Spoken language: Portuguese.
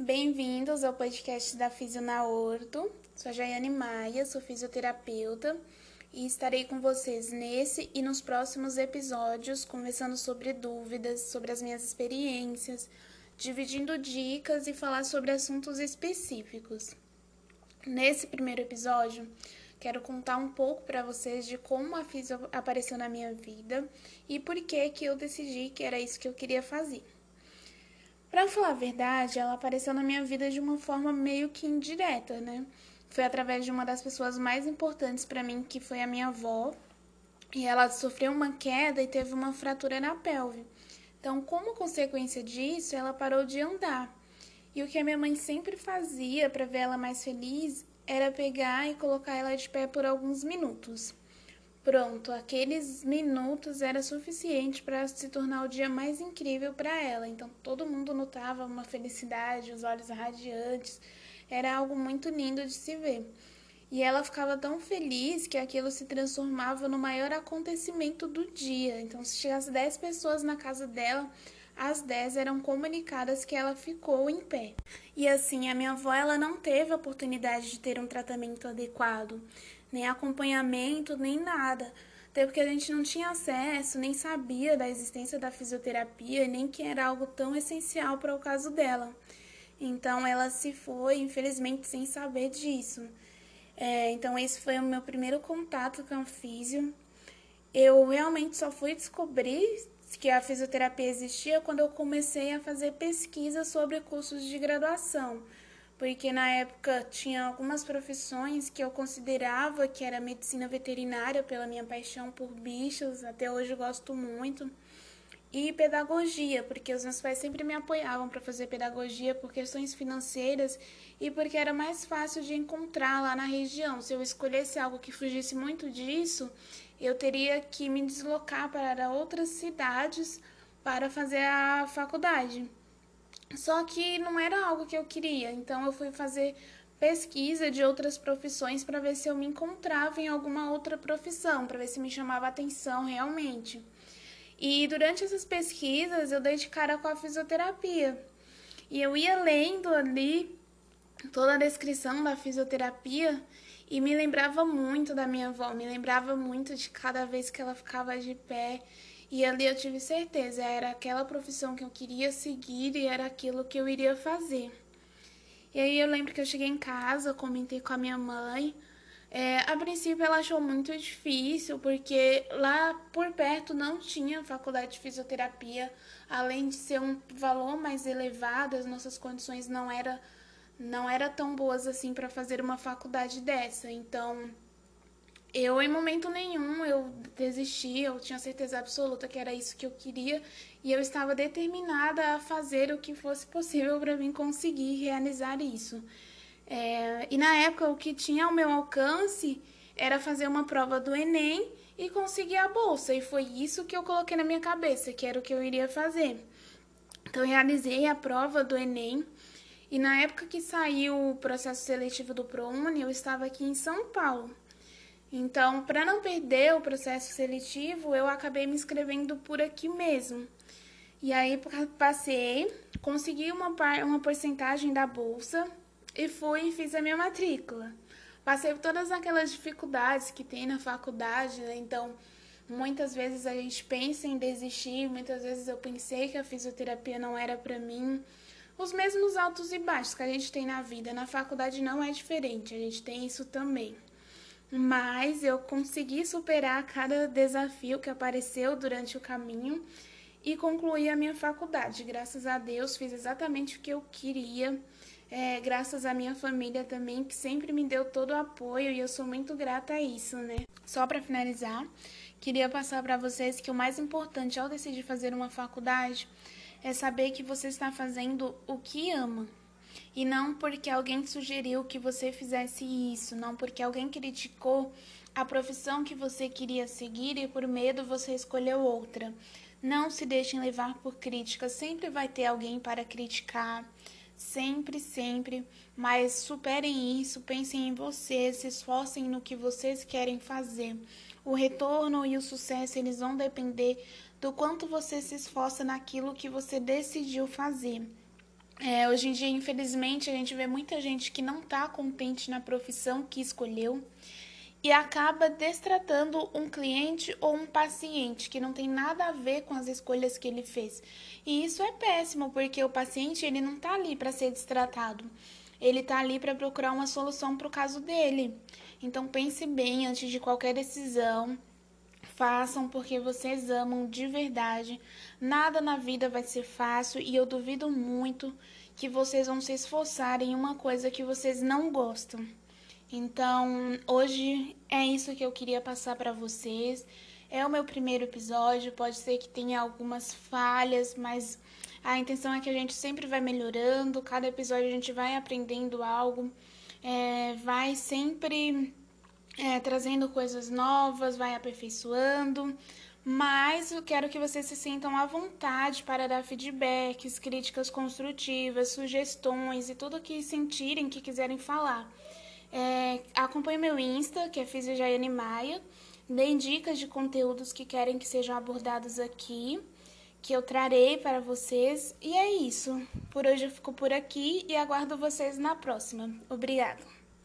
Bem-vindos ao podcast da Fisio na Horto. Sou a Jaiane Maia, sou fisioterapeuta e estarei com vocês nesse e nos próximos episódios conversando sobre dúvidas, sobre as minhas experiências, dividindo dicas e falar sobre assuntos específicos. Nesse primeiro episódio, quero contar um pouco para vocês de como a fisio apareceu na minha vida e por que que eu decidi que era isso que eu queria fazer. Para falar a verdade, ela apareceu na minha vida de uma forma meio que indireta, né? Foi através de uma das pessoas mais importantes para mim, que foi a minha avó. E ela sofreu uma queda e teve uma fratura na pelve. Então, como consequência disso, ela parou de andar. E o que a minha mãe sempre fazia para ver ela mais feliz era pegar e colocar ela de pé por alguns minutos. Pronto, aqueles minutos era suficiente para se tornar o dia mais incrível para ela. Então todo mundo notava uma felicidade, os olhos radiantes. Era algo muito lindo de se ver. E ela ficava tão feliz que aquilo se transformava no maior acontecimento do dia. Então, se chegasse 10 pessoas na casa dela, as 10 eram comunicadas que ela ficou em pé. E assim, a minha avó ela não teve a oportunidade de ter um tratamento adequado nem acompanhamento, nem nada. Até porque a gente não tinha acesso, nem sabia da existência da fisioterapia, nem que era algo tão essencial para o caso dela. Então ela se foi, infelizmente, sem saber disso. É, então esse foi o meu primeiro contato com a físio. Eu realmente só fui descobrir que a fisioterapia existia quando eu comecei a fazer pesquisa sobre cursos de graduação porque na época tinha algumas profissões que eu considerava que era medicina veterinária pela minha paixão por bichos, até hoje eu gosto muito, e pedagogia, porque os meus pais sempre me apoiavam para fazer pedagogia por questões financeiras e porque era mais fácil de encontrar lá na região. Se eu escolhesse algo que fugisse muito disso, eu teria que me deslocar para outras cidades para fazer a faculdade. Só que não era algo que eu queria, então eu fui fazer pesquisa de outras profissões para ver se eu me encontrava em alguma outra profissão, para ver se me chamava atenção realmente. E durante essas pesquisas eu dei de cara com a fisioterapia. E eu ia lendo ali toda a descrição da fisioterapia e me lembrava muito da minha avó, me lembrava muito de cada vez que ela ficava de pé e ali eu tive certeza, era aquela profissão que eu queria seguir e era aquilo que eu iria fazer. E aí eu lembro que eu cheguei em casa, comentei com a minha mãe. É, a princípio ela achou muito difícil, porque lá por perto não tinha faculdade de fisioterapia, além de ser um valor mais elevado, as nossas condições não era não era tão boas assim para fazer uma faculdade dessa. Então, eu, em momento nenhum, eu desisti, eu tinha certeza absoluta que era isso que eu queria e eu estava determinada a fazer o que fosse possível para mim conseguir realizar isso. É, e na época, o que tinha ao meu alcance era fazer uma prova do Enem e conseguir a bolsa, e foi isso que eu coloquei na minha cabeça, que era o que eu iria fazer. Então, eu realizei a prova do Enem. E na época que saiu o processo seletivo do ProUni, eu estava aqui em São Paulo. Então, para não perder o processo seletivo, eu acabei me inscrevendo por aqui mesmo. E aí passei, consegui uma, uma porcentagem da bolsa e fui e fiz a minha matrícula. Passei por todas aquelas dificuldades que tem na faculdade, né? Então, muitas vezes a gente pensa em desistir, muitas vezes eu pensei que a fisioterapia não era para mim. Os mesmos altos e baixos que a gente tem na vida, na faculdade não é diferente, a gente tem isso também mas eu consegui superar cada desafio que apareceu durante o caminho e concluí a minha faculdade. Graças a Deus, fiz exatamente o que eu queria. É, graças à minha família também, que sempre me deu todo o apoio e eu sou muito grata a isso, né? Só para finalizar, queria passar para vocês que o mais importante ao decidir fazer uma faculdade é saber que você está fazendo o que ama. E não porque alguém sugeriu que você fizesse isso, não porque alguém criticou a profissão que você queria seguir e por medo você escolheu outra. Não se deixem levar por críticas, sempre vai ter alguém para criticar, sempre, sempre, mas superem isso, pensem em vocês, se esforcem no que vocês querem fazer. O retorno e o sucesso, eles vão depender do quanto você se esforça naquilo que você decidiu fazer. É, hoje em dia, infelizmente, a gente vê muita gente que não está contente na profissão que escolheu e acaba destratando um cliente ou um paciente que não tem nada a ver com as escolhas que ele fez. E isso é péssimo, porque o paciente ele não está ali para ser destratado. Ele está ali para procurar uma solução para o caso dele. Então pense bem antes de qualquer decisão. Façam porque vocês amam de verdade. Nada na vida vai ser fácil e eu duvido muito que vocês vão se esforçar em uma coisa que vocês não gostam. Então, hoje é isso que eu queria passar para vocês. É o meu primeiro episódio, pode ser que tenha algumas falhas, mas a intenção é que a gente sempre vai melhorando, cada episódio a gente vai aprendendo algo, é, vai sempre é, trazendo coisas novas, vai aperfeiçoando. Mas eu quero que vocês se sintam à vontade para dar feedbacks, críticas construtivas, sugestões e tudo que sentirem que quiserem falar. É, acompanhe meu Insta, que é Fisiojaiane Maia. Deem dicas de conteúdos que querem que sejam abordados aqui, que eu trarei para vocês. E é isso. Por hoje eu fico por aqui e aguardo vocês na próxima. Obrigada.